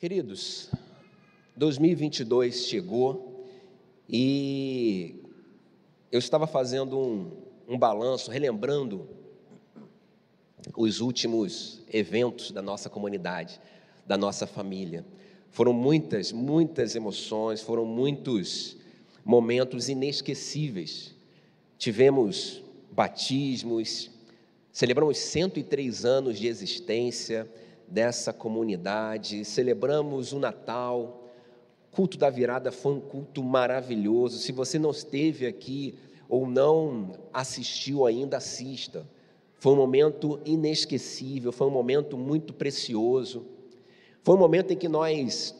Queridos, 2022 chegou e eu estava fazendo um, um balanço, relembrando os últimos eventos da nossa comunidade, da nossa família. Foram muitas, muitas emoções, foram muitos momentos inesquecíveis. Tivemos batismos, celebramos 103 anos de existência, dessa comunidade, celebramos o Natal, culto da virada foi um culto maravilhoso. Se você não esteve aqui ou não assistiu ainda, assista. Foi um momento inesquecível, foi um momento muito precioso. Foi um momento em que nós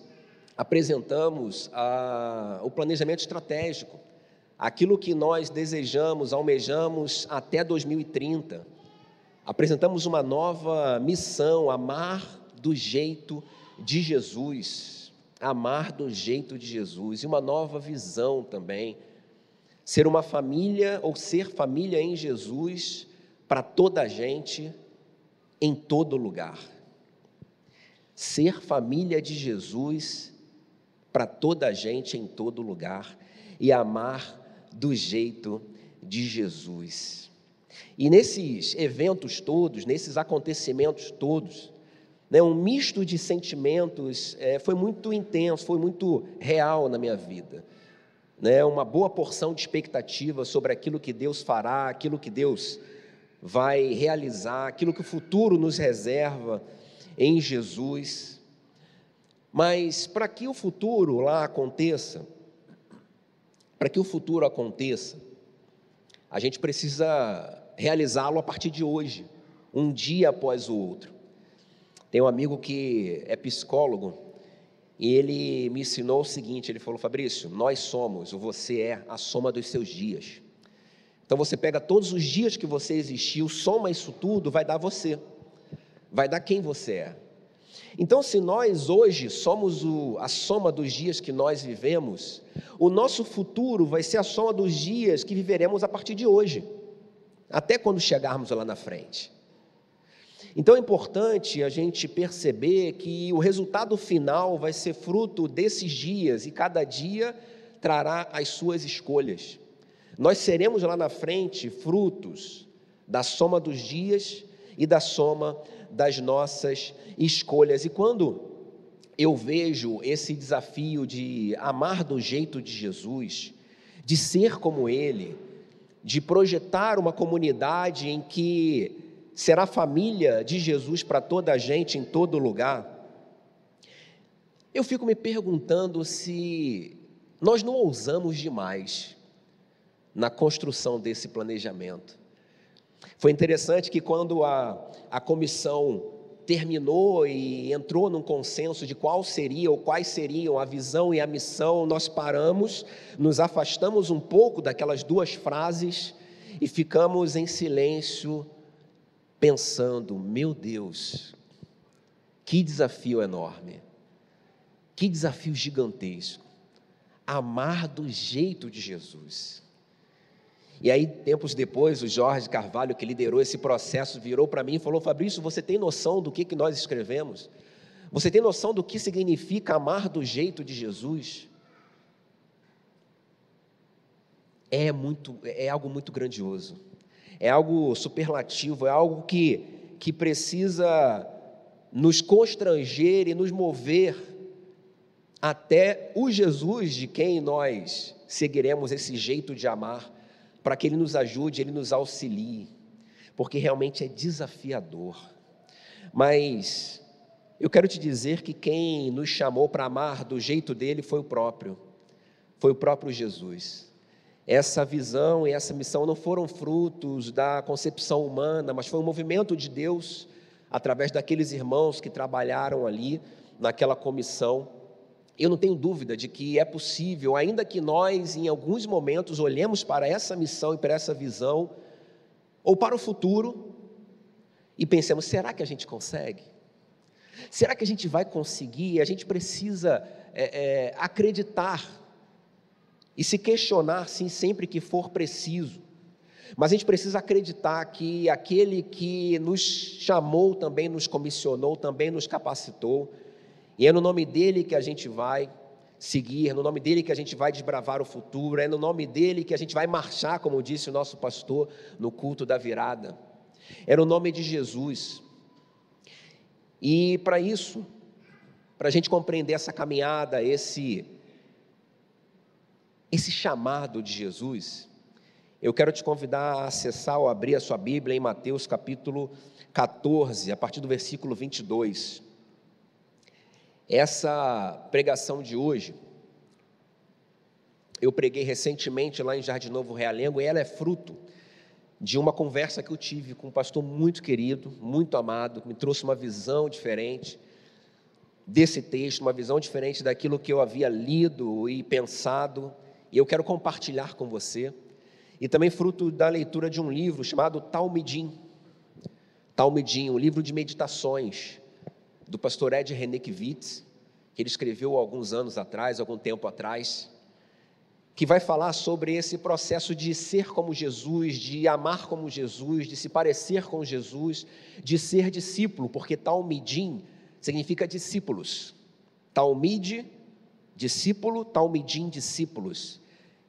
apresentamos a, o planejamento estratégico, aquilo que nós desejamos, almejamos até 2030 apresentamos uma nova missão: amar do jeito de Jesus. Amar do jeito de Jesus. E uma nova visão também. Ser uma família ou ser família em Jesus para toda a gente, em todo lugar. Ser família de Jesus para toda a gente, em todo lugar. E amar do jeito de Jesus. E nesses eventos todos, nesses acontecimentos todos, né, um misto de sentimentos é, foi muito intenso, foi muito real na minha vida. Né, uma boa porção de expectativa sobre aquilo que Deus fará, aquilo que Deus vai realizar, aquilo que o futuro nos reserva em Jesus. Mas para que o futuro lá aconteça, para que o futuro aconteça, a gente precisa realizá-lo a partir de hoje, um dia após o outro. Tem um amigo que é psicólogo e ele me ensinou o seguinte: ele falou, Fabrício, nós somos, ou você é, a soma dos seus dias. Então você pega todos os dias que você existiu, soma isso tudo, vai dar você, vai dar quem você é. Então, se nós hoje somos o, a soma dos dias que nós vivemos, o nosso futuro vai ser a soma dos dias que viveremos a partir de hoje até quando chegarmos lá na frente. Então é importante a gente perceber que o resultado final vai ser fruto desses dias e cada dia trará as suas escolhas. Nós seremos lá na frente frutos da soma dos dias e da soma das nossas escolhas. E quando eu vejo esse desafio de amar do jeito de Jesus, de ser como Ele, de projetar uma comunidade em que será família de Jesus para toda a gente, em todo lugar, eu fico me perguntando se nós não ousamos demais na construção desse planejamento. Foi interessante que quando a, a comissão terminou e entrou num consenso de qual seria ou quais seriam a visão e a missão, nós paramos, nos afastamos um pouco daquelas duas frases e ficamos em silêncio, pensando: meu Deus, que desafio enorme, que desafio gigantesco, amar do jeito de Jesus. E aí, tempos depois, o Jorge Carvalho, que liderou esse processo, virou para mim e falou: Fabrício, você tem noção do que, que nós escrevemos? Você tem noção do que significa amar do jeito de Jesus? É muito, é algo muito grandioso, é algo superlativo, é algo que, que precisa nos constranger e nos mover até o Jesus de quem nós seguiremos esse jeito de amar para que Ele nos ajude, Ele nos auxilie, porque realmente é desafiador. Mas eu quero te dizer que quem nos chamou para amar do jeito dele foi o próprio, foi o próprio Jesus. Essa visão e essa missão não foram frutos da concepção humana, mas foi um movimento de Deus através daqueles irmãos que trabalharam ali naquela comissão eu não tenho dúvida de que é possível, ainda que nós, em alguns momentos, olhemos para essa missão e para essa visão, ou para o futuro, e pensemos: será que a gente consegue? Será que a gente vai conseguir? A gente precisa é, é, acreditar e se questionar, sim, sempre que for preciso. Mas a gente precisa acreditar que aquele que nos chamou também nos comissionou, também nos capacitou, E é no nome dele que a gente vai seguir, é no nome dele que a gente vai desbravar o futuro, é no nome dele que a gente vai marchar, como disse o nosso pastor no culto da virada. É no nome de Jesus. E para isso, para a gente compreender essa caminhada, esse esse chamado de Jesus, eu quero te convidar a acessar ou abrir a sua Bíblia em Mateus capítulo 14, a partir do versículo 22. Essa pregação de hoje, eu preguei recentemente lá em Jardim Novo Realengo, e ela é fruto de uma conversa que eu tive com um pastor muito querido, muito amado, que me trouxe uma visão diferente desse texto, uma visão diferente daquilo que eu havia lido e pensado, e eu quero compartilhar com você. E também fruto da leitura de um livro chamado Talmidim. Talmidim, um livro de meditações do pastor Ed Renekiewicz, que ele escreveu alguns anos atrás, algum tempo atrás, que vai falar sobre esse processo de ser como Jesus, de amar como Jesus, de se parecer com Jesus, de ser discípulo, porque Talmidim significa discípulos. Talmide, discípulo, Talmidim, discípulos.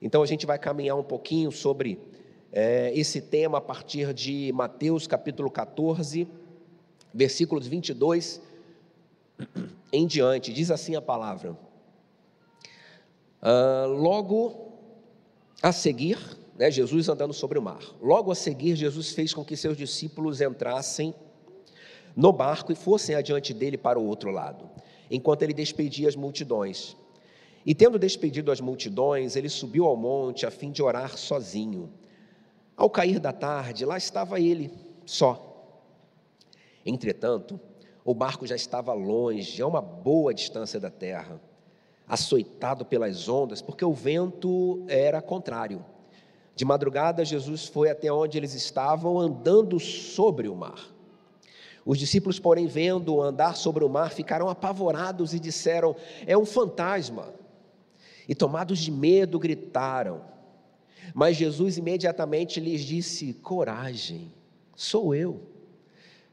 Então a gente vai caminhar um pouquinho sobre é, esse tema a partir de Mateus capítulo 14, versículos 22 em diante, diz assim a palavra. Uh, logo a seguir, né, Jesus andando sobre o mar, logo a seguir, Jesus fez com que seus discípulos entrassem no barco e fossem adiante dele para o outro lado, enquanto ele despedia as multidões. E tendo despedido as multidões, ele subiu ao monte a fim de orar sozinho. Ao cair da tarde, lá estava ele, só. Entretanto, o barco já estava longe, a uma boa distância da terra, açoitado pelas ondas, porque o vento era contrário. De madrugada, Jesus foi até onde eles estavam, andando sobre o mar. Os discípulos, porém, vendo andar sobre o mar, ficaram apavorados e disseram: É um fantasma. E tomados de medo, gritaram. Mas Jesus imediatamente lhes disse: Coragem, sou eu,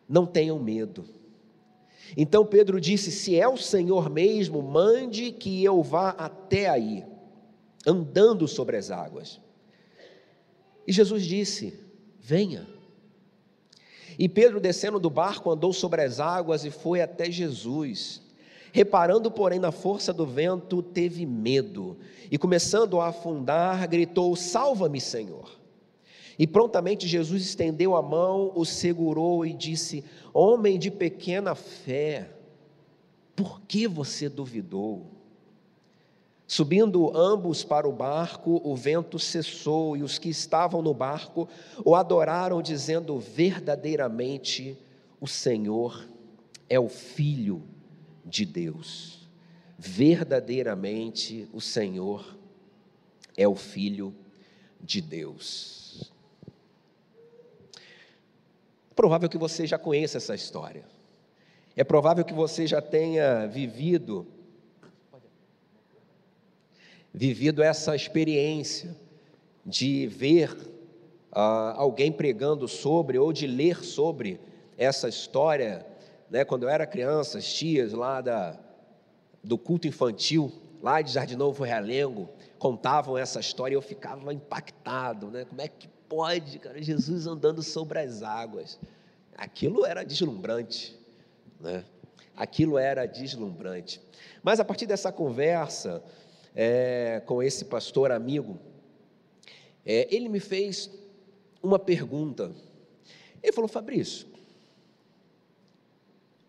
não tenham medo. Então Pedro disse: Se é o Senhor mesmo, mande que eu vá até aí, andando sobre as águas. E Jesus disse: Venha. E Pedro, descendo do barco, andou sobre as águas e foi até Jesus. Reparando, porém, na força do vento, teve medo e, começando a afundar, gritou: Salva-me, Senhor. E prontamente Jesus estendeu a mão, o segurou e disse: Homem de pequena fé, por que você duvidou? Subindo ambos para o barco, o vento cessou e os que estavam no barco o adoraram, dizendo: Verdadeiramente o Senhor é o Filho de Deus. Verdadeiramente o Senhor é o Filho de Deus. Provável que você já conheça essa história. É provável que você já tenha vivido vivido essa experiência de ver ah, alguém pregando sobre ou de ler sobre essa história, né? Quando eu era criança, as tias lá da, do culto infantil, lá de Jardim Novo Realengo, contavam essa história e eu ficava impactado, né? Como é que pode, cara, Jesus andando sobre as águas. Aquilo era deslumbrante, né? Aquilo era deslumbrante. Mas a partir dessa conversa é, com esse pastor amigo, é, ele me fez uma pergunta. Ele falou: Fabrício,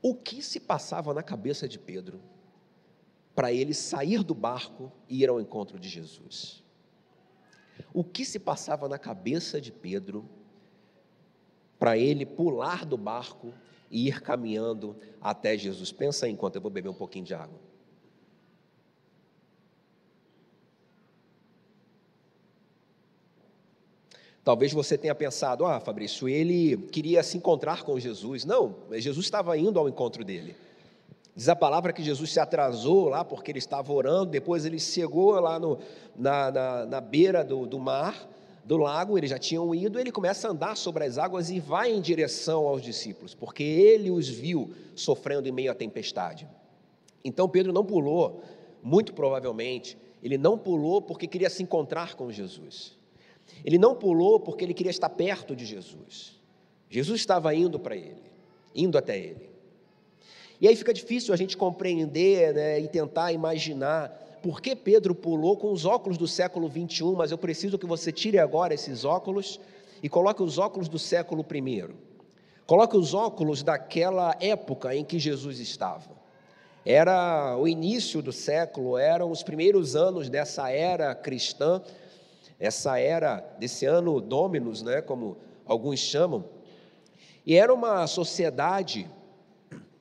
o que se passava na cabeça de Pedro para ele sair do barco e ir ao encontro de Jesus? O que se passava na cabeça de Pedro para ele pular do barco e ir caminhando até Jesus. Pensa enquanto eu vou beber um pouquinho de água. Talvez você tenha pensado, ah, Fabrício, ele queria se encontrar com Jesus. Não, Jesus estava indo ao encontro dele. Diz a palavra que Jesus se atrasou lá porque ele estava orando, depois ele chegou lá no, na, na, na beira do, do mar, do lago, eles já tinham ido, ele começa a andar sobre as águas e vai em direção aos discípulos, porque ele os viu sofrendo em meio à tempestade. Então Pedro não pulou, muito provavelmente, ele não pulou porque queria se encontrar com Jesus. Ele não pulou porque ele queria estar perto de Jesus. Jesus estava indo para ele, indo até ele. E aí fica difícil a gente compreender né, e tentar imaginar por que Pedro pulou com os óculos do século 21, mas eu preciso que você tire agora esses óculos e coloque os óculos do século I. Coloque os óculos daquela época em que Jesus estava. Era o início do século, eram os primeiros anos dessa era cristã, essa era desse ano Dominus, né, como alguns chamam. E era uma sociedade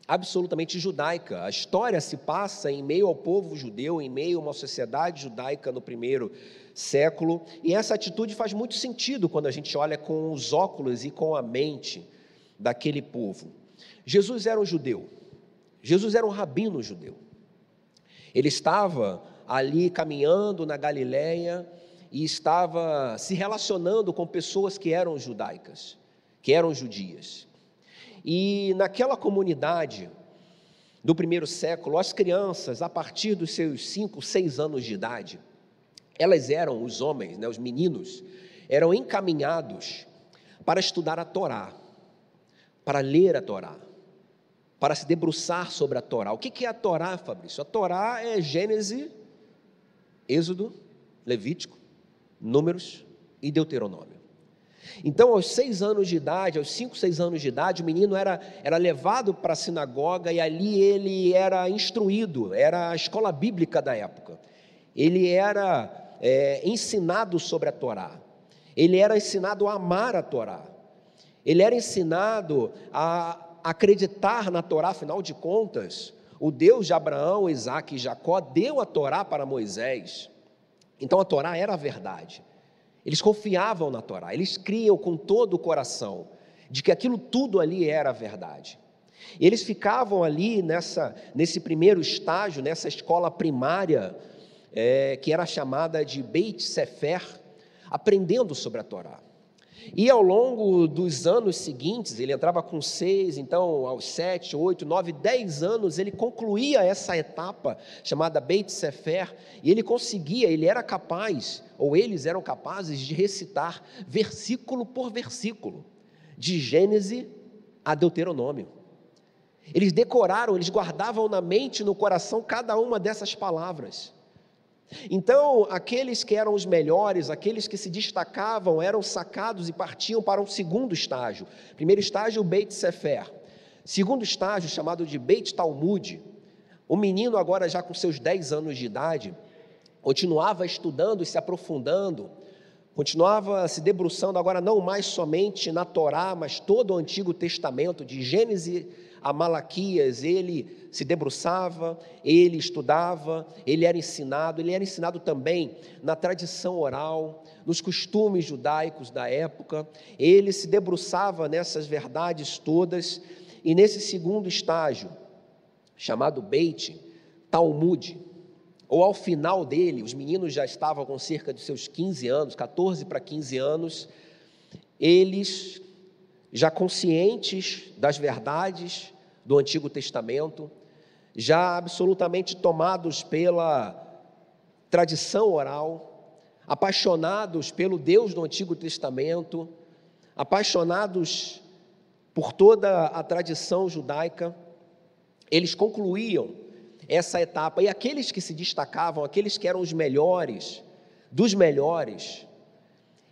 absolutamente judaica. A história se passa em meio ao povo judeu, em meio a uma sociedade judaica no primeiro século, e essa atitude faz muito sentido quando a gente olha com os óculos e com a mente daquele povo. Jesus era um judeu. Jesus era um rabino judeu. Ele estava ali caminhando na Galileia e estava se relacionando com pessoas que eram judaicas, que eram judias. E naquela comunidade do primeiro século, as crianças, a partir dos seus cinco, seis anos de idade, elas eram, os homens, né, os meninos, eram encaminhados para estudar a Torá, para ler a Torá, para se debruçar sobre a Torá. O que é a Torá, Fabrício? A Torá é Gênesis, Êxodo, Levítico, Números e Deuteronômio. Então, aos seis anos de idade, aos cinco, seis anos de idade, o menino era, era levado para a sinagoga e ali ele era instruído, era a escola bíblica da época. Ele era é, ensinado sobre a Torá, ele era ensinado a amar a Torá, ele era ensinado a acreditar na Torá, afinal de contas, o Deus de Abraão, Isaac e Jacó deu a Torá para Moisés. Então a Torá era a verdade. Eles confiavam na Torá, eles criam com todo o coração de que aquilo tudo ali era a verdade. E eles ficavam ali nessa, nesse primeiro estágio, nessa escola primária, é, que era chamada de Beit Sefer, aprendendo sobre a Torá. E ao longo dos anos seguintes, ele entrava com seis, então aos sete, oito, nove, dez anos, ele concluía essa etapa chamada Beit Sefer, e ele conseguia, ele era capaz, ou eles eram capazes de recitar versículo por versículo, de Gênesis a Deuteronômio. Eles decoraram, eles guardavam na mente e no coração cada uma dessas palavras. Então, aqueles que eram os melhores, aqueles que se destacavam, eram sacados e partiam para um segundo estágio. Primeiro estágio, Beit Sefer. Segundo estágio, chamado de Beit Talmud. O menino, agora já com seus 10 anos de idade, continuava estudando e se aprofundando, continuava se debruçando agora não mais somente na Torá, mas todo o Antigo Testamento, de Gênesis a Malaquias, ele se debruçava, ele estudava, ele era ensinado, ele era ensinado também na tradição oral, nos costumes judaicos da época, ele se debruçava nessas verdades todas, e nesse segundo estágio, chamado Beit, Talmud, ou ao final dele, os meninos já estavam com cerca de seus 15 anos, 14 para 15 anos, eles já conscientes das verdades do Antigo Testamento, já absolutamente tomados pela tradição oral, apaixonados pelo Deus do Antigo Testamento, apaixonados por toda a tradição judaica, eles concluíam essa etapa. E aqueles que se destacavam, aqueles que eram os melhores, dos melhores,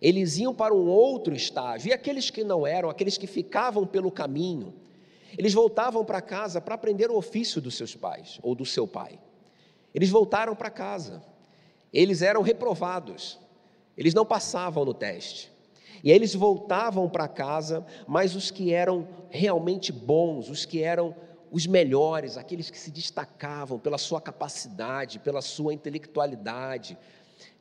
eles iam para um outro estágio, e aqueles que não eram, aqueles que ficavam pelo caminho, eles voltavam para casa para aprender o ofício dos seus pais ou do seu pai. Eles voltaram para casa, eles eram reprovados, eles não passavam no teste. E eles voltavam para casa, mas os que eram realmente bons, os que eram os melhores, aqueles que se destacavam pela sua capacidade, pela sua intelectualidade,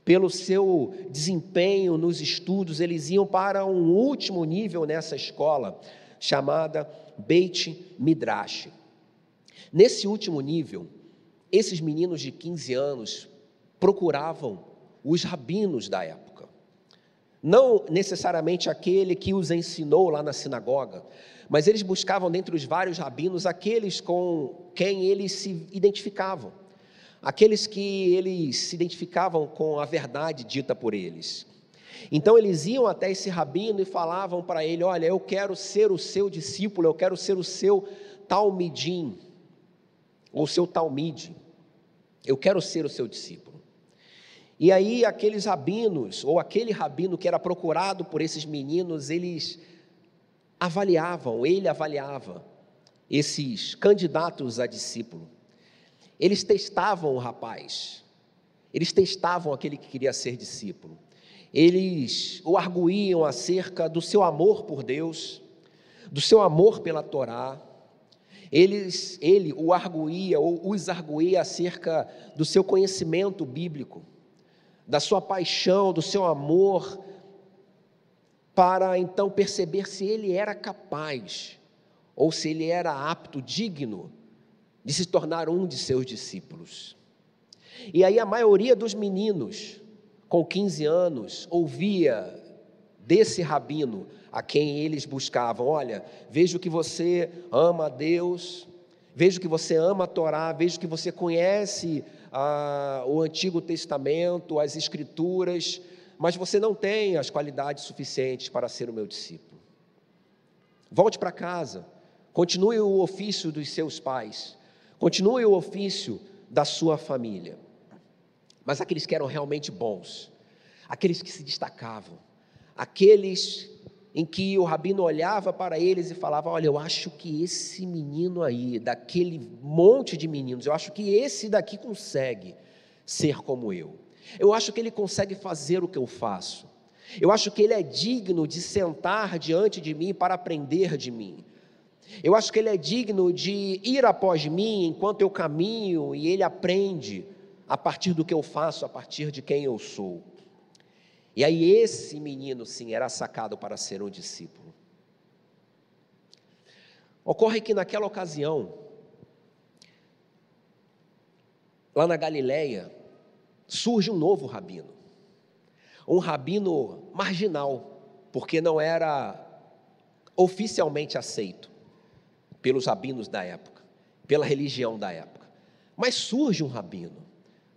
pelo seu desempenho nos estudos, eles iam para um último nível nessa escola, chamada Beit Midrash. Nesse último nível, esses meninos de 15 anos procuravam os rabinos da época. não necessariamente aquele que os ensinou lá na sinagoga, mas eles buscavam dentre os vários rabinos aqueles com quem eles se identificavam, aqueles que eles se identificavam com a verdade dita por eles. Então eles iam até esse rabino e falavam para ele: Olha, eu quero ser o seu discípulo, eu quero ser o seu talmidim, ou seu talmide, eu quero ser o seu discípulo. E aí aqueles rabinos, ou aquele rabino que era procurado por esses meninos, eles avaliavam, ele avaliava esses candidatos a discípulo. Eles testavam o rapaz, eles testavam aquele que queria ser discípulo. Eles o arguíam acerca do seu amor por Deus, do seu amor pela Torá. Eles, ele o arguía ou os arguía acerca do seu conhecimento bíblico da sua paixão, do seu amor, para então perceber se ele era capaz ou se ele era apto, digno de se tornar um de seus discípulos. E aí a maioria dos meninos com 15 anos ouvia desse rabino a quem eles buscavam: Olha, vejo que você ama a Deus, vejo que você ama a Torá, vejo que você conhece o Antigo Testamento, as Escrituras, mas você não tem as qualidades suficientes para ser o meu discípulo. Volte para casa, continue o ofício dos seus pais, continue o ofício da sua família. Mas aqueles que eram realmente bons, aqueles que se destacavam, aqueles em que o rabino olhava para eles e falava: Olha, eu acho que esse menino aí, daquele monte de meninos, eu acho que esse daqui consegue ser como eu. Eu acho que ele consegue fazer o que eu faço. Eu acho que ele é digno de sentar diante de mim para aprender de mim. Eu acho que ele é digno de ir após mim enquanto eu caminho e ele aprende a partir do que eu faço, a partir de quem eu sou. E aí esse menino, sim, era sacado para ser um discípulo. Ocorre que naquela ocasião, lá na Galileia, surge um novo rabino. Um rabino marginal, porque não era oficialmente aceito pelos rabinos da época, pela religião da época. Mas surge um rabino.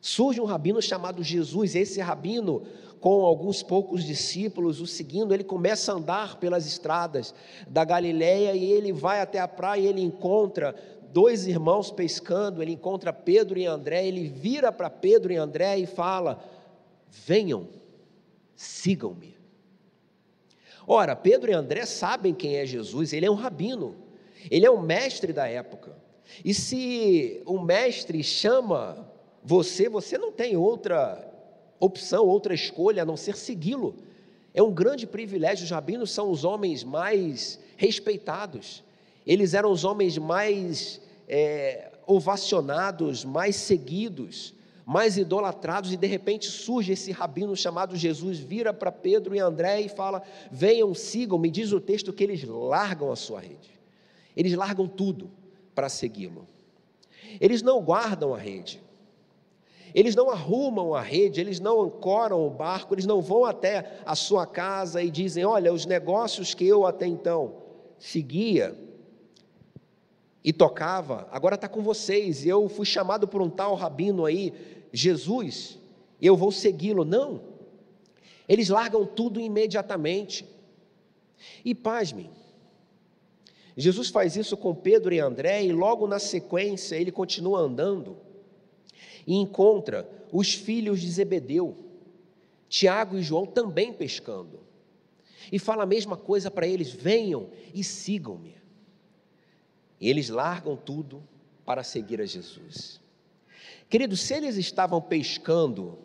Surge um rabino chamado Jesus. Esse rabino com alguns poucos discípulos o seguindo, ele começa a andar pelas estradas da Galiléia e ele vai até a praia e ele encontra dois irmãos pescando, ele encontra Pedro e André, ele vira para Pedro e André e fala: "Venham, sigam-me". Ora, Pedro e André sabem quem é Jesus, ele é um rabino. Ele é um mestre da época. E se o mestre chama você, você não tem outra opção, outra escolha a não ser segui-lo. É um grande privilégio. Os rabinos são os homens mais respeitados, eles eram os homens mais é, ovacionados, mais seguidos, mais idolatrados, e de repente surge esse rabino chamado Jesus, vira para Pedro e André e fala: Venham, sigam. Me diz o texto que eles largam a sua rede, eles largam tudo para segui-lo. Eles não guardam a rede, eles não arrumam a rede, eles não ancoram o barco, eles não vão até a sua casa e dizem: Olha, os negócios que eu até então seguia e tocava, agora está com vocês. Eu fui chamado por um tal rabino aí, Jesus, eu vou segui-lo. Não, eles largam tudo imediatamente. E pasmem, Jesus faz isso com Pedro e André, e logo na sequência ele continua andando e encontra os filhos de Zebedeu, Tiago e João também pescando. E fala a mesma coisa para eles: venham e sigam-me. E eles largam tudo para seguir a Jesus. Queridos, se eles estavam pescando,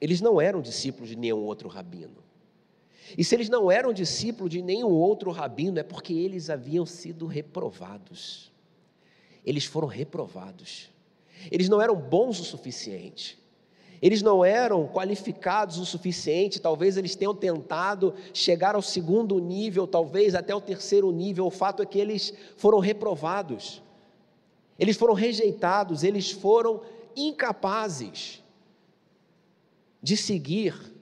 eles não eram discípulos de nenhum outro rabino. E se eles não eram discípulos de nenhum outro rabino, é porque eles haviam sido reprovados eles foram reprovados. Eles não eram bons o suficiente. Eles não eram qualificados o suficiente, talvez eles tenham tentado chegar ao segundo nível, talvez até o terceiro nível. O fato é que eles foram reprovados. Eles foram rejeitados, eles foram incapazes de seguir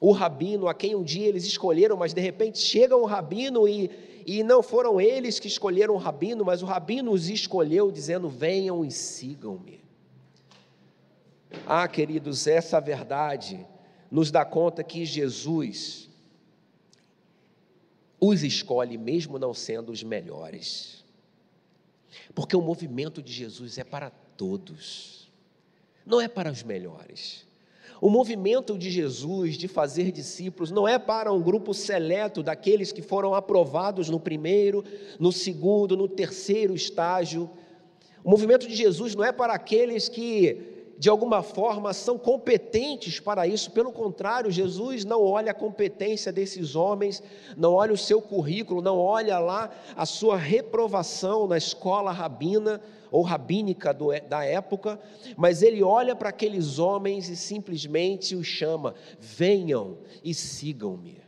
o rabino a quem um dia eles escolheram, mas de repente chega um rabino e, e não foram eles que escolheram o rabino, mas o rabino os escolheu, dizendo: Venham e sigam-me. Ah, queridos, essa verdade nos dá conta que Jesus os escolhe, mesmo não sendo os melhores, porque o movimento de Jesus é para todos, não é para os melhores. O movimento de Jesus de fazer discípulos não é para um grupo seleto daqueles que foram aprovados no primeiro, no segundo, no terceiro estágio. O movimento de Jesus não é para aqueles que de alguma forma são competentes para isso, pelo contrário, Jesus não olha a competência desses homens, não olha o seu currículo, não olha lá a sua reprovação na escola rabina ou rabínica do, da época, mas ele olha para aqueles homens e simplesmente os chama: venham e sigam-me.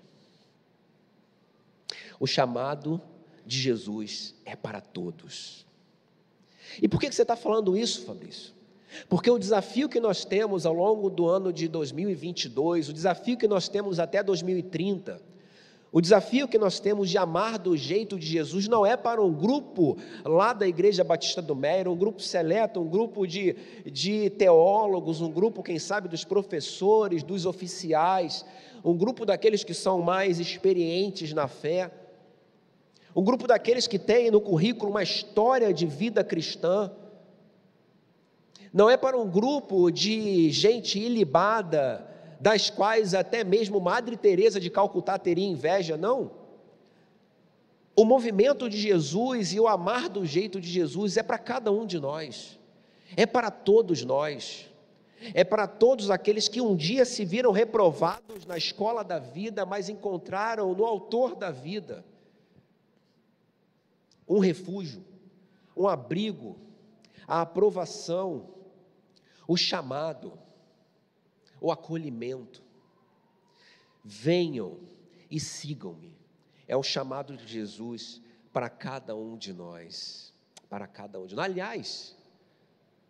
O chamado de Jesus é para todos. E por que você está falando isso, Fabrício? Porque o desafio que nós temos ao longo do ano de 2022, o desafio que nós temos até 2030, o desafio que nós temos de amar do jeito de Jesus não é para um grupo lá da Igreja Batista do Meira, um grupo seleto, um grupo de, de teólogos, um grupo, quem sabe, dos professores, dos oficiais, um grupo daqueles que são mais experientes na fé, um grupo daqueles que têm no currículo uma história de vida cristã, não é para um grupo de gente ilibada, das quais até mesmo Madre Teresa de Calcutá teria inveja, não. O movimento de Jesus e o amar do jeito de Jesus é para cada um de nós. É para todos nós. É para todos aqueles que um dia se viram reprovados na escola da vida, mas encontraram no autor da vida um refúgio, um abrigo, a aprovação, o chamado, o acolhimento. Venham e sigam-me. É o chamado de Jesus para cada um de nós. Para cada um de nós. Aliás,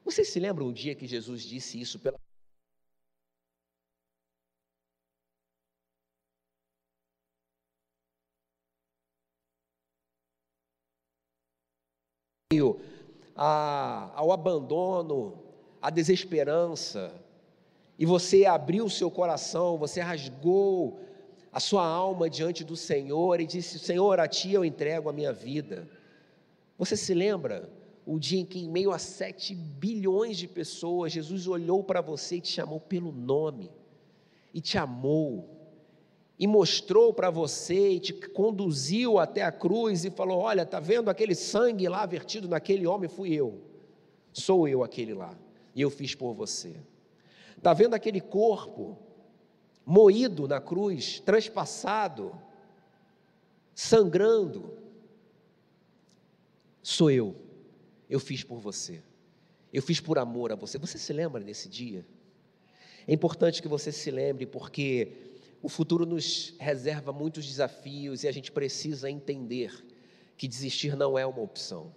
vocês se lembram um dia que Jesus disse isso pela ao abandono a desesperança, e você abriu o seu coração, você rasgou a sua alma diante do Senhor e disse: Senhor, a Ti eu entrego a minha vida. Você se lembra o dia em que, em meio a sete bilhões de pessoas, Jesus olhou para você e te chamou pelo nome, e te amou, e mostrou para você, e te conduziu até a cruz e falou: Olha, está vendo aquele sangue lá vertido naquele homem? Fui eu, sou eu aquele lá e eu fiz por você. Está vendo aquele corpo moído na cruz, transpassado, sangrando? Sou eu. Eu fiz por você. Eu fiz por amor a você. Você se lembra desse dia? É importante que você se lembre, porque o futuro nos reserva muitos desafios e a gente precisa entender que desistir não é uma opção.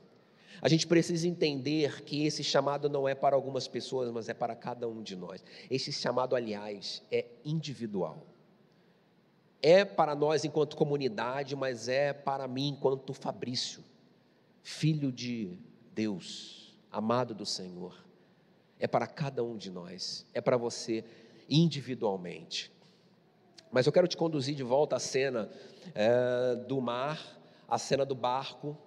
A gente precisa entender que esse chamado não é para algumas pessoas, mas é para cada um de nós. Esse chamado, aliás, é individual. É para nós enquanto comunidade, mas é para mim enquanto Fabrício, filho de Deus, amado do Senhor. É para cada um de nós, é para você individualmente. Mas eu quero te conduzir de volta à cena é, do mar, à cena do barco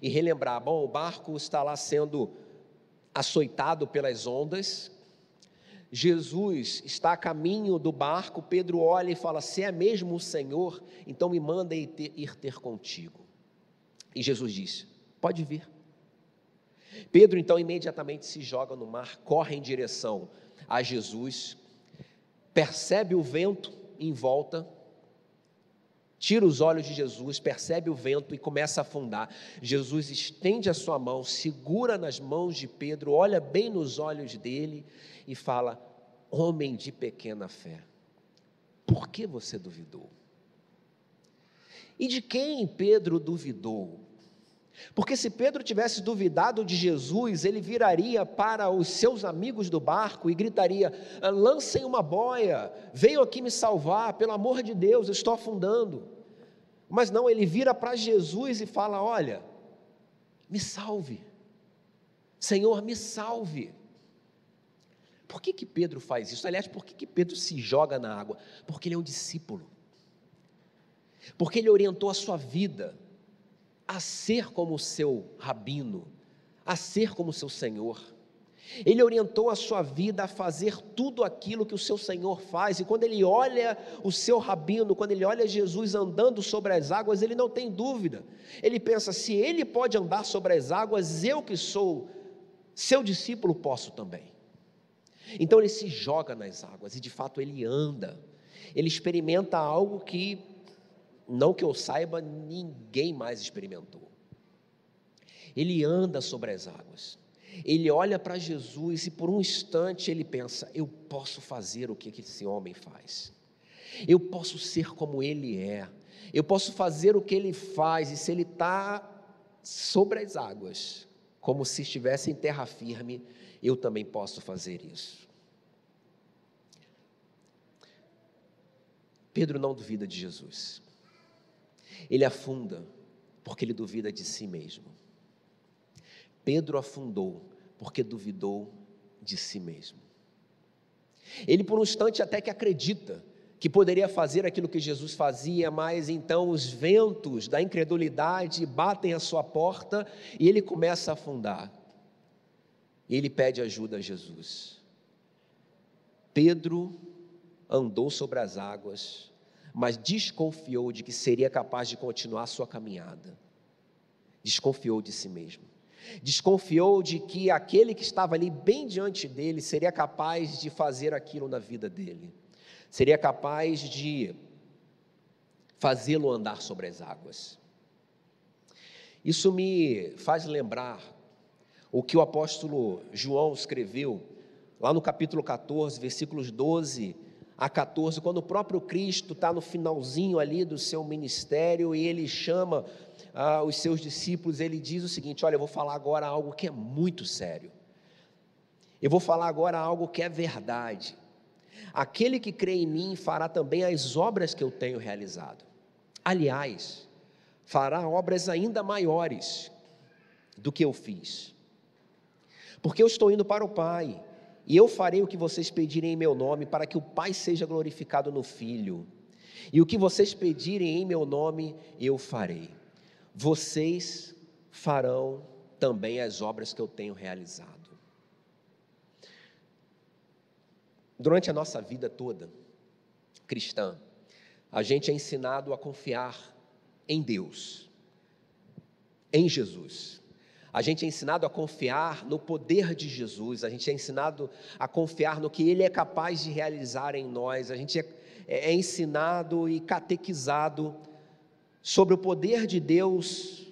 e relembrar: bom, o barco está lá sendo açoitado pelas ondas, Jesus está a caminho do barco, Pedro olha e fala: Se é mesmo o Senhor, então me manda ir ter, ir ter contigo. E Jesus diz: Pode vir. Pedro então imediatamente se joga no mar, corre em direção a Jesus, percebe o vento em volta, tira os olhos de Jesus, percebe o vento e começa a afundar. Jesus estende a sua mão, segura nas mãos de Pedro, olha bem nos olhos dele e fala: Homem de pequena fé, por que você duvidou? E de quem Pedro duvidou? Porque se Pedro tivesse duvidado de Jesus, ele viraria para os seus amigos do barco e gritaria: lancem uma boia, venham aqui me salvar, pelo amor de Deus, eu estou afundando. Mas não, ele vira para Jesus e fala: Olha, me salve, Senhor, me salve. Por que, que Pedro faz isso? Aliás, por que, que Pedro se joga na água? Porque ele é um discípulo, porque ele orientou a sua vida a ser como o seu rabino, a ser como o seu Senhor. Ele orientou a sua vida a fazer tudo aquilo que o seu Senhor faz, e quando ele olha o seu rabino, quando ele olha Jesus andando sobre as águas, ele não tem dúvida. Ele pensa: se ele pode andar sobre as águas, eu que sou seu discípulo posso também. Então ele se joga nas águas e de fato ele anda. Ele experimenta algo que não que eu saiba, ninguém mais experimentou. Ele anda sobre as águas. Ele olha para Jesus e por um instante ele pensa: eu posso fazer o que esse homem faz. Eu posso ser como ele é. Eu posso fazer o que ele faz. E se ele está sobre as águas, como se estivesse em terra firme, eu também posso fazer isso. Pedro não duvida de Jesus. Ele afunda porque ele duvida de si mesmo. Pedro afundou porque duvidou de si mesmo. Ele, por um instante, até que acredita que poderia fazer aquilo que Jesus fazia, mas então os ventos da incredulidade batem à sua porta e ele começa a afundar. E ele pede ajuda a Jesus. Pedro andou sobre as águas, mas desconfiou de que seria capaz de continuar sua caminhada. Desconfiou de si mesmo. Desconfiou de que aquele que estava ali bem diante dele seria capaz de fazer aquilo na vida dele. Seria capaz de fazê-lo andar sobre as águas. Isso me faz lembrar o que o apóstolo João escreveu lá no capítulo 14, versículos 12 a 14, quando o próprio Cristo está no finalzinho ali do seu ministério e ele chama ah, os seus discípulos, ele diz o seguinte: Olha, eu vou falar agora algo que é muito sério. Eu vou falar agora algo que é verdade. Aquele que crê em mim fará também as obras que eu tenho realizado. Aliás, fará obras ainda maiores do que eu fiz. Porque eu estou indo para o Pai e eu farei o que vocês pedirem em meu nome, para que o Pai seja glorificado no Filho. E o que vocês pedirem em meu nome, eu farei. Vocês farão também as obras que eu tenho realizado. Durante a nossa vida toda cristã, a gente é ensinado a confiar em Deus, em Jesus. A gente é ensinado a confiar no poder de Jesus, a gente é ensinado a confiar no que Ele é capaz de realizar em nós, a gente é, é, é ensinado e catequizado sobre o poder de Deus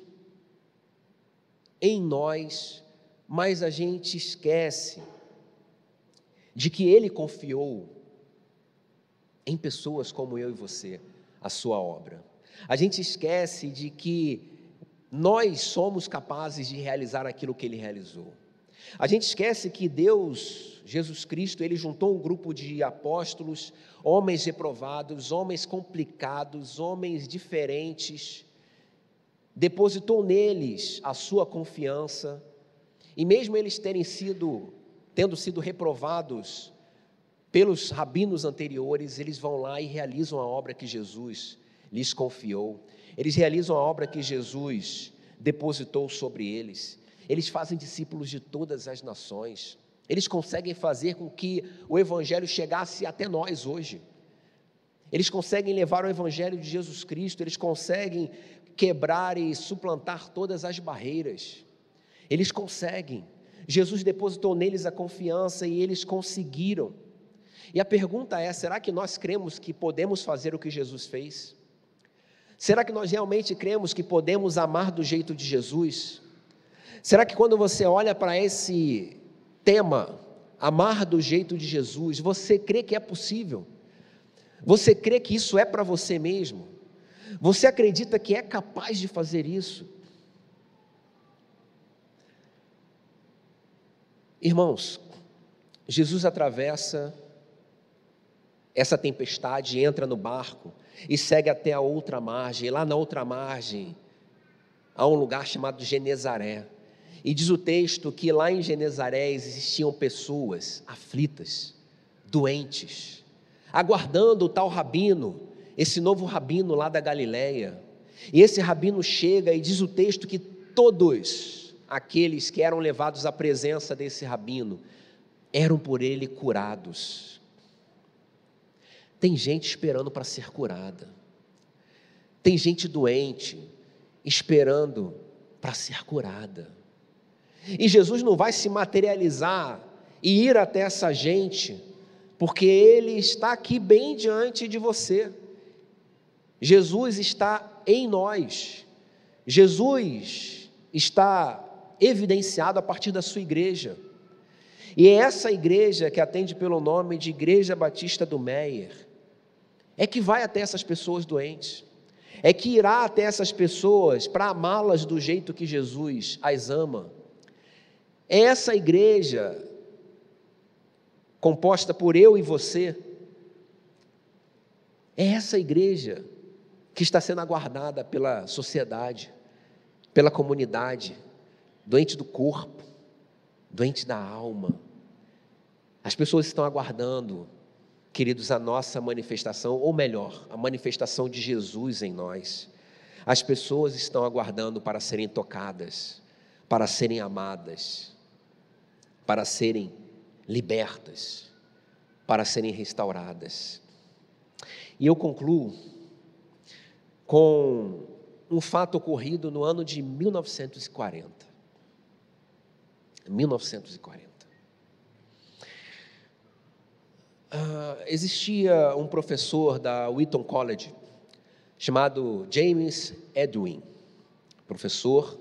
em nós, mas a gente esquece de que Ele confiou em pessoas como eu e você a sua obra. A gente esquece de que nós somos capazes de realizar aquilo que ele realizou. A gente esquece que Deus, Jesus Cristo, ele juntou um grupo de apóstolos, homens reprovados, homens complicados, homens diferentes, depositou neles a sua confiança, e mesmo eles terem sido, tendo sido reprovados pelos rabinos anteriores, eles vão lá e realizam a obra que Jesus lhes confiou. Eles realizam a obra que Jesus depositou sobre eles. Eles fazem discípulos de todas as nações. Eles conseguem fazer com que o Evangelho chegasse até nós hoje. Eles conseguem levar o Evangelho de Jesus Cristo, eles conseguem quebrar e suplantar todas as barreiras. Eles conseguem. Jesus depositou neles a confiança e eles conseguiram. E a pergunta é: será que nós cremos que podemos fazer o que Jesus fez? Será que nós realmente cremos que podemos amar do jeito de Jesus? Será que quando você olha para esse tema, amar do jeito de Jesus, você crê que é possível? Você crê que isso é para você mesmo? Você acredita que é capaz de fazer isso? Irmãos, Jesus atravessa essa tempestade, entra no barco e segue até a outra margem. E lá na outra margem há um lugar chamado Genezaré. E diz o texto que lá em Genezaré existiam pessoas aflitas, doentes, aguardando o tal rabino, esse novo rabino lá da Galileia. E esse rabino chega e diz o texto que todos aqueles que eram levados à presença desse rabino eram por ele curados. Tem gente esperando para ser curada. Tem gente doente esperando para ser curada. E Jesus não vai se materializar e ir até essa gente, porque Ele está aqui bem diante de você. Jesus está em nós. Jesus está evidenciado a partir da sua igreja. E é essa igreja que atende pelo nome de Igreja Batista do Meier, é que vai até essas pessoas doentes, é que irá até essas pessoas para amá-las do jeito que Jesus as ama. É essa igreja, composta por eu e você, é essa igreja que está sendo aguardada pela sociedade, pela comunidade, doente do corpo, doente da alma. As pessoas estão aguardando queridos, a nossa manifestação, ou melhor, a manifestação de Jesus em nós. As pessoas estão aguardando para serem tocadas, para serem amadas, para serem libertas, para serem restauradas. E eu concluo com um fato ocorrido no ano de 1940. 1940. Uh, existia um professor da Wheaton College chamado James Edwin, professor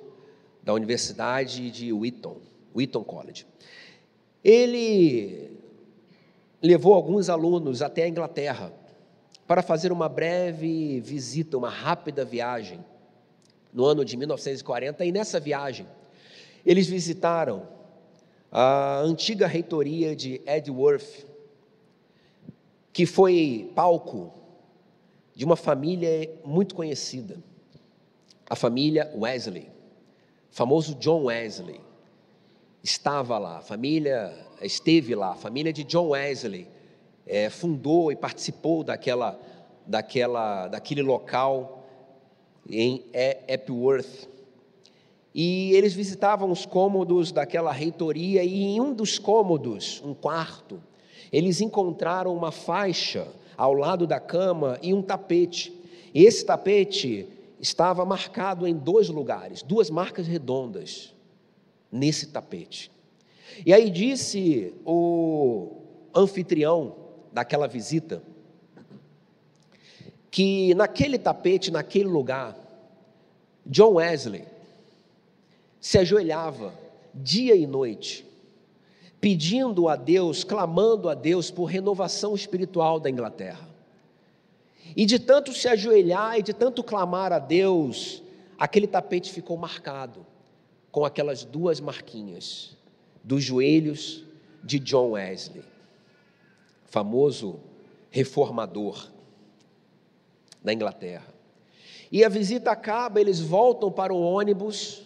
da Universidade de Wheaton, Wheaton College. Ele levou alguns alunos até a Inglaterra para fazer uma breve visita, uma rápida viagem, no ano de 1940, e nessa viagem eles visitaram a antiga reitoria de Edworth, que foi palco de uma família muito conhecida, a família Wesley, famoso John Wesley. Estava lá, a família esteve lá, a família de John Wesley é, fundou e participou daquela, daquela, daquele local em Epworth. E eles visitavam os cômodos daquela reitoria, e em um dos cômodos, um quarto, eles encontraram uma faixa ao lado da cama e um tapete. E esse tapete estava marcado em dois lugares, duas marcas redondas nesse tapete. E aí disse o anfitrião daquela visita que naquele tapete, naquele lugar, John Wesley se ajoelhava dia e noite pedindo a Deus, clamando a Deus por renovação espiritual da Inglaterra. E de tanto se ajoelhar e de tanto clamar a Deus, aquele tapete ficou marcado com aquelas duas marquinhas dos joelhos de John Wesley, famoso reformador da Inglaterra. E a visita acaba, eles voltam para o ônibus,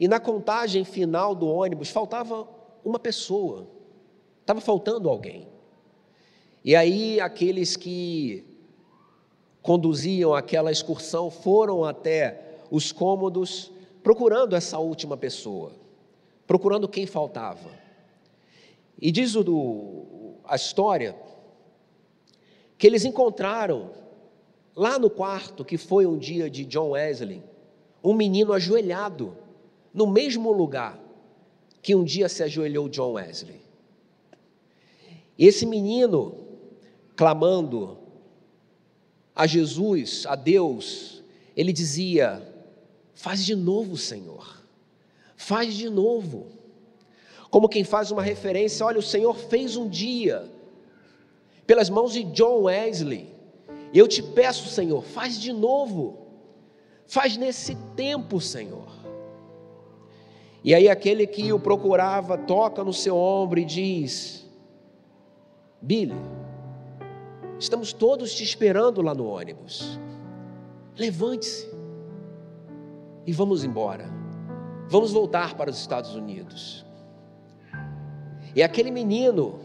e na contagem final do ônibus faltava uma pessoa, estava faltando alguém. E aí aqueles que conduziam aquela excursão foram até os cômodos procurando essa última pessoa, procurando quem faltava. E diz o do, a história que eles encontraram lá no quarto que foi um dia de John Wesley, um menino ajoelhado no mesmo lugar que um dia se ajoelhou John Wesley. Esse menino, clamando a Jesus, a Deus, ele dizia: Faz de novo, Senhor, faz de novo. Como quem faz uma referência, olha, o Senhor fez um dia, pelas mãos de John Wesley, eu te peço, Senhor, faz de novo, faz nesse tempo, Senhor. E aí aquele que o procurava toca no seu ombro e diz: Billy, estamos todos te esperando lá no ônibus. Levante-se e vamos embora. Vamos voltar para os Estados Unidos. E aquele menino,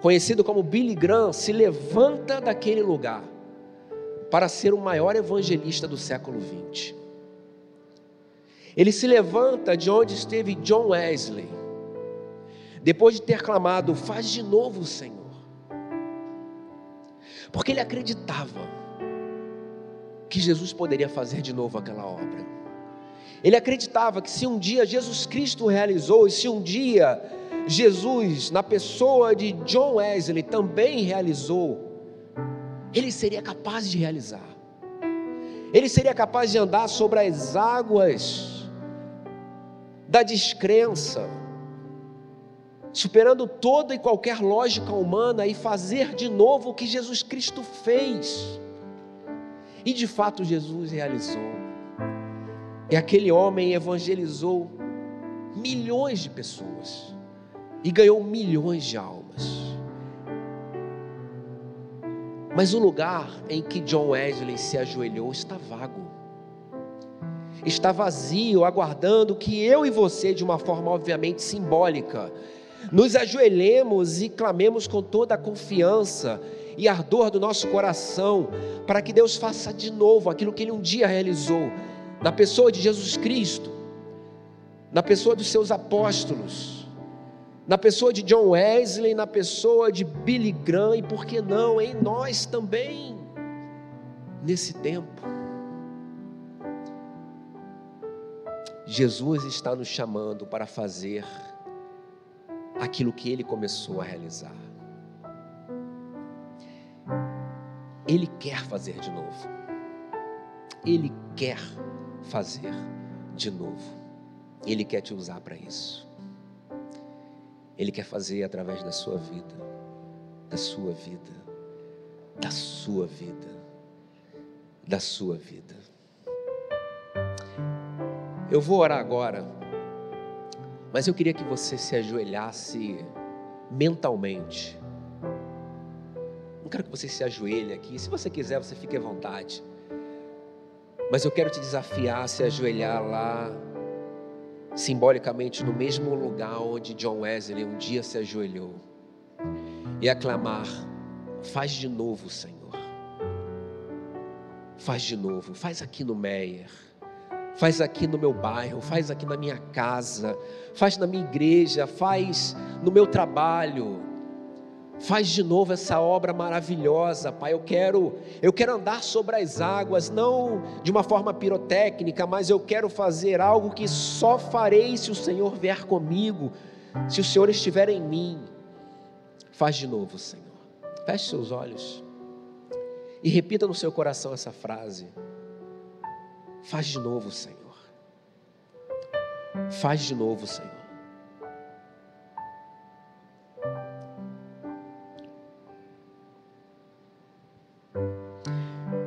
conhecido como Billy Graham, se levanta daquele lugar para ser o maior evangelista do século XX. Ele se levanta de onde esteve John Wesley, depois de ter clamado: Faz de novo, Senhor. Porque ele acreditava que Jesus poderia fazer de novo aquela obra. Ele acreditava que se um dia Jesus Cristo realizou, e se um dia Jesus, na pessoa de John Wesley, também realizou, ele seria capaz de realizar. Ele seria capaz de andar sobre as águas da descrença, superando toda e qualquer lógica humana e fazer de novo o que Jesus Cristo fez. E de fato Jesus realizou. E aquele homem evangelizou milhões de pessoas e ganhou milhões de almas. Mas o lugar em que John Wesley se ajoelhou está vago está vazio, aguardando que eu e você, de uma forma obviamente simbólica, nos ajoelhemos e clamemos com toda a confiança e ardor do nosso coração, para que Deus faça de novo aquilo que Ele um dia realizou, na pessoa de Jesus Cristo, na pessoa dos seus apóstolos, na pessoa de John Wesley, na pessoa de Billy Graham e por que não em nós também, nesse tempo. Jesus está nos chamando para fazer aquilo que ele começou a realizar. Ele quer fazer de novo. Ele quer fazer de novo. Ele quer te usar para isso. Ele quer fazer através da sua vida, da sua vida, da sua vida, da sua vida. Eu vou orar agora, mas eu queria que você se ajoelhasse mentalmente. Não quero que você se ajoelhe aqui. Se você quiser, você fique à vontade. Mas eu quero te desafiar a se ajoelhar lá, simbolicamente, no mesmo lugar onde John Wesley um dia se ajoelhou, e aclamar: Faz de novo, Senhor. Faz de novo, faz aqui no Meyer faz aqui no meu bairro, faz aqui na minha casa, faz na minha igreja, faz no meu trabalho. Faz de novo essa obra maravilhosa, Pai. Eu quero, eu quero andar sobre as águas, não de uma forma pirotécnica, mas eu quero fazer algo que só farei se o Senhor vier comigo, se o Senhor estiver em mim. Faz de novo, Senhor. Feche seus olhos e repita no seu coração essa frase. Faz de novo, Senhor. Faz de novo, Senhor.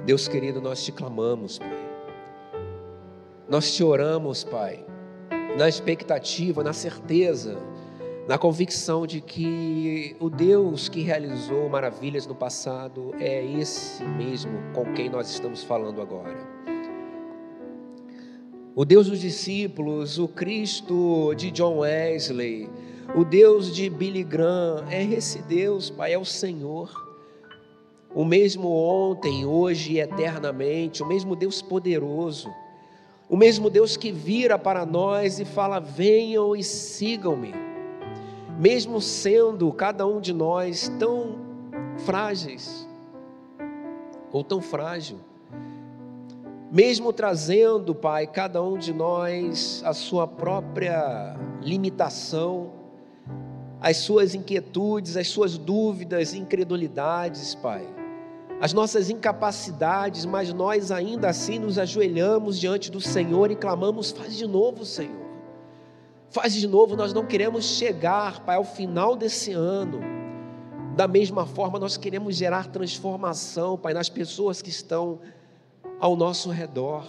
Deus querido, nós te clamamos, Pai. Nós te oramos, Pai, na expectativa, na certeza, na convicção de que o Deus que realizou maravilhas no passado é esse mesmo com quem nós estamos falando agora o Deus dos discípulos, o Cristo de John Wesley, o Deus de Billy Graham, é esse Deus, Pai, é o Senhor. O mesmo ontem, hoje e eternamente, o mesmo Deus poderoso, o mesmo Deus que vira para nós e fala: venham e sigam-me. Mesmo sendo cada um de nós tão frágeis, ou tão frágil, mesmo trazendo, Pai, cada um de nós a sua própria limitação, as suas inquietudes, as suas dúvidas, incredulidades, Pai, as nossas incapacidades, mas nós ainda assim nos ajoelhamos diante do Senhor e clamamos: faz de novo, Senhor. Faz de novo, nós não queremos chegar, Pai, ao final desse ano. Da mesma forma, nós queremos gerar transformação, Pai, nas pessoas que estão ao nosso redor.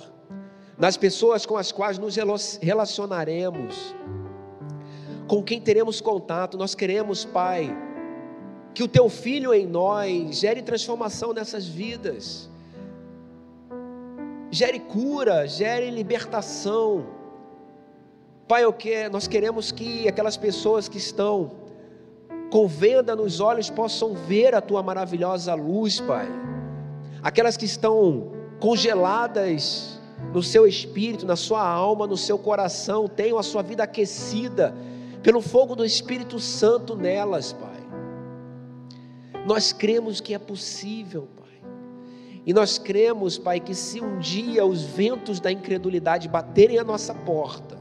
nas pessoas com as quais nos relacionaremos, com quem teremos contato. Nós queremos, Pai, que o Teu Filho em nós gere transformação nessas vidas, gere cura, gere libertação. Pai, nós queremos que aquelas pessoas que estão com venda nos olhos possam ver a Tua maravilhosa luz, Pai. Aquelas que estão congeladas no seu espírito, na sua alma, no seu coração, tenham a sua vida aquecida pelo fogo do Espírito Santo nelas, Pai. Nós cremos que é possível, Pai. E nós cremos, Pai, que se um dia os ventos da incredulidade baterem a nossa porta,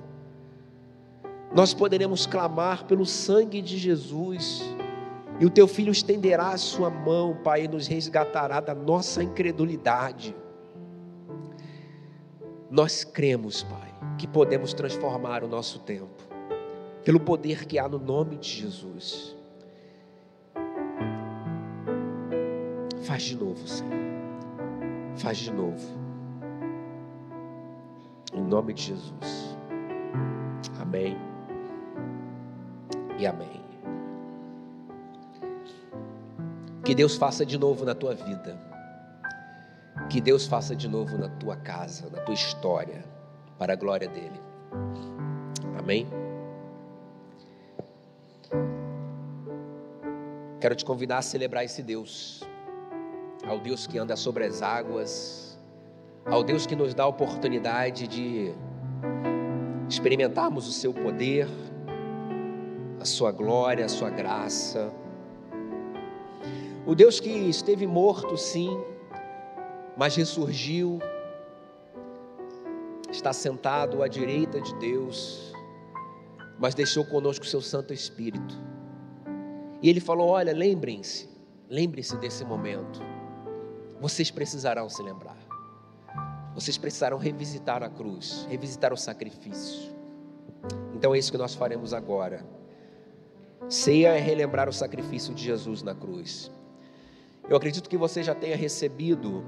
nós poderemos clamar pelo sangue de Jesus, e o teu filho estenderá a sua mão, Pai, e nos resgatará da nossa incredulidade. Nós cremos, Pai, que podemos transformar o nosso tempo, pelo poder que há no nome de Jesus. Faz de novo, Senhor. Faz de novo. Em nome de Jesus. Amém. E amém. Que Deus faça de novo na tua vida. Que Deus faça de novo na tua casa, na tua história, para a glória dele. Amém? Quero te convidar a celebrar esse Deus, ao Deus que anda sobre as águas, ao Deus que nos dá a oportunidade de experimentarmos o seu poder, a sua glória, a sua graça. O Deus que esteve morto, sim, mas ressurgiu, está sentado à direita de Deus, mas deixou conosco o seu Santo Espírito. E ele falou: Olha, lembrem-se, lembrem-se desse momento. Vocês precisarão se lembrar. Vocês precisarão revisitar a cruz, revisitar o sacrifício. Então é isso que nós faremos agora. Ceia é relembrar o sacrifício de Jesus na cruz. Eu acredito que você já tenha recebido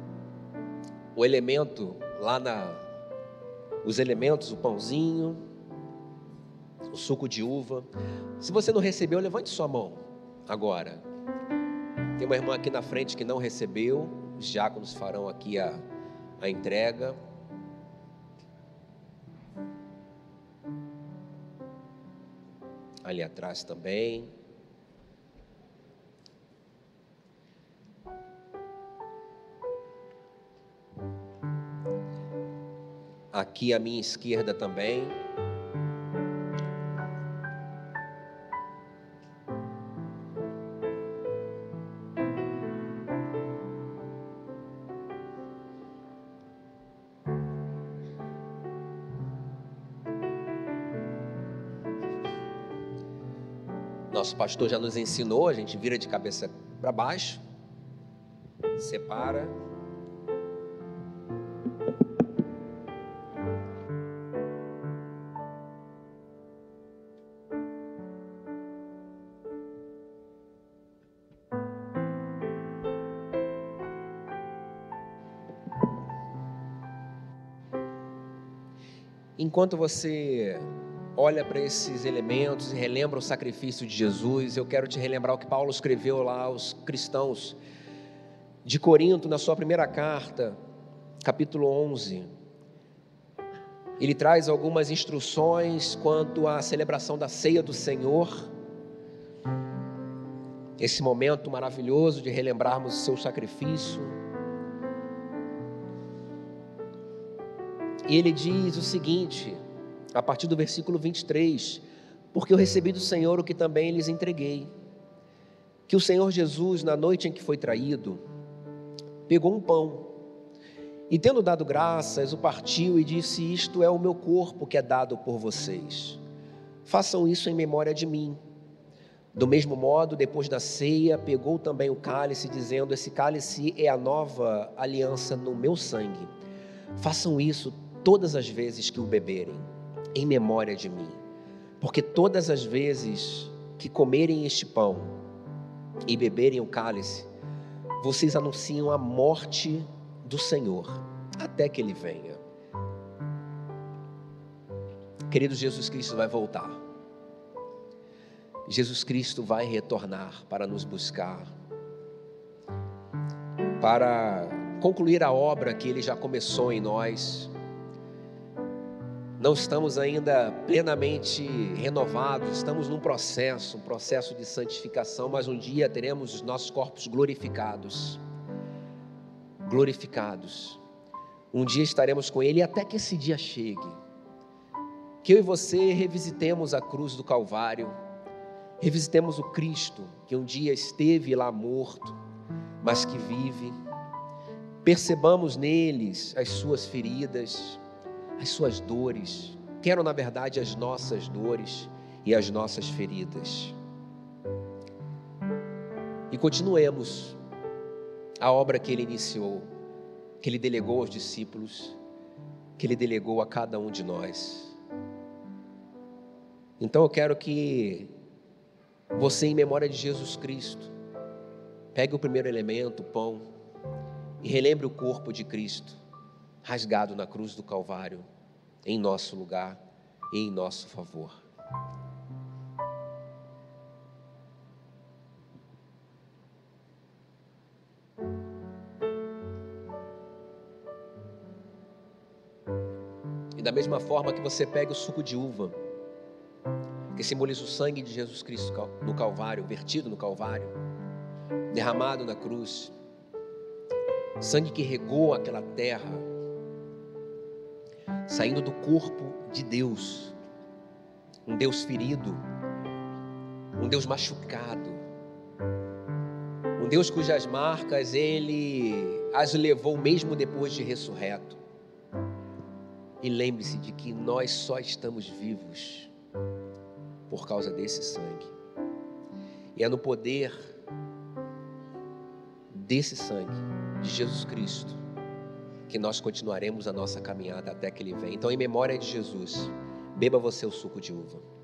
o elemento lá na os elementos, o pãozinho, o suco de uva. Se você não recebeu, levante sua mão agora. Tem uma irmã aqui na frente que não recebeu. Os diáconos farão aqui a, a entrega. Ali atrás também. Aqui à minha esquerda também. Nosso pastor já nos ensinou, a gente vira de cabeça para baixo, separa. Enquanto você olha para esses elementos e relembra o sacrifício de Jesus, eu quero te relembrar o que Paulo escreveu lá aos cristãos de Corinto, na sua primeira carta, capítulo 11. Ele traz algumas instruções quanto à celebração da ceia do Senhor, esse momento maravilhoso de relembrarmos o seu sacrifício. E ele diz o seguinte, a partir do versículo 23: Porque eu recebi do Senhor o que também lhes entreguei, que o Senhor Jesus, na noite em que foi traído, pegou um pão e, tendo dado graças, o partiu e disse: Isto é o meu corpo que é dado por vocês. Façam isso em memória de mim. Do mesmo modo, depois da ceia, pegou também o cálice, dizendo: Esse cálice é a nova aliança no meu sangue. Façam isso todas as vezes que o beberem, em memória de mim. Porque todas as vezes que comerem este pão e beberem o cálice, vocês anunciam a morte do Senhor, até que ele venha. Querido, Jesus Cristo vai voltar. Jesus Cristo vai retornar para nos buscar, para concluir a obra que Ele já começou em nós. Não estamos ainda plenamente renovados, estamos num processo, um processo de santificação, mas um dia teremos os nossos corpos glorificados. Glorificados. Um dia estaremos com Ele até que esse dia chegue. Que eu e você revisitemos a cruz do Calvário Revisitemos o Cristo que um dia esteve lá morto, mas que vive. Percebamos neles as suas feridas, as suas dores. Quero, na verdade, as nossas dores e as nossas feridas. E continuemos a obra que ele iniciou, que ele delegou aos discípulos, que ele delegou a cada um de nós. Então eu quero que você, em memória de Jesus Cristo, pegue o primeiro elemento, o pão, e relembre o corpo de Cristo, rasgado na cruz do Calvário, em nosso lugar e em nosso favor. E da mesma forma que você pega o suco de uva, que simboliza o sangue de Jesus Cristo no Calvário, vertido no Calvário, derramado na cruz, sangue que regou aquela terra, saindo do corpo de Deus, um Deus ferido, um Deus machucado, um Deus cujas marcas ele as levou mesmo depois de ressurreto. E lembre-se de que nós só estamos vivos por causa desse sangue. E é no poder desse sangue, de Jesus Cristo, que nós continuaremos a nossa caminhada até que Ele venha. Então, em memória de Jesus, beba você o suco de uva.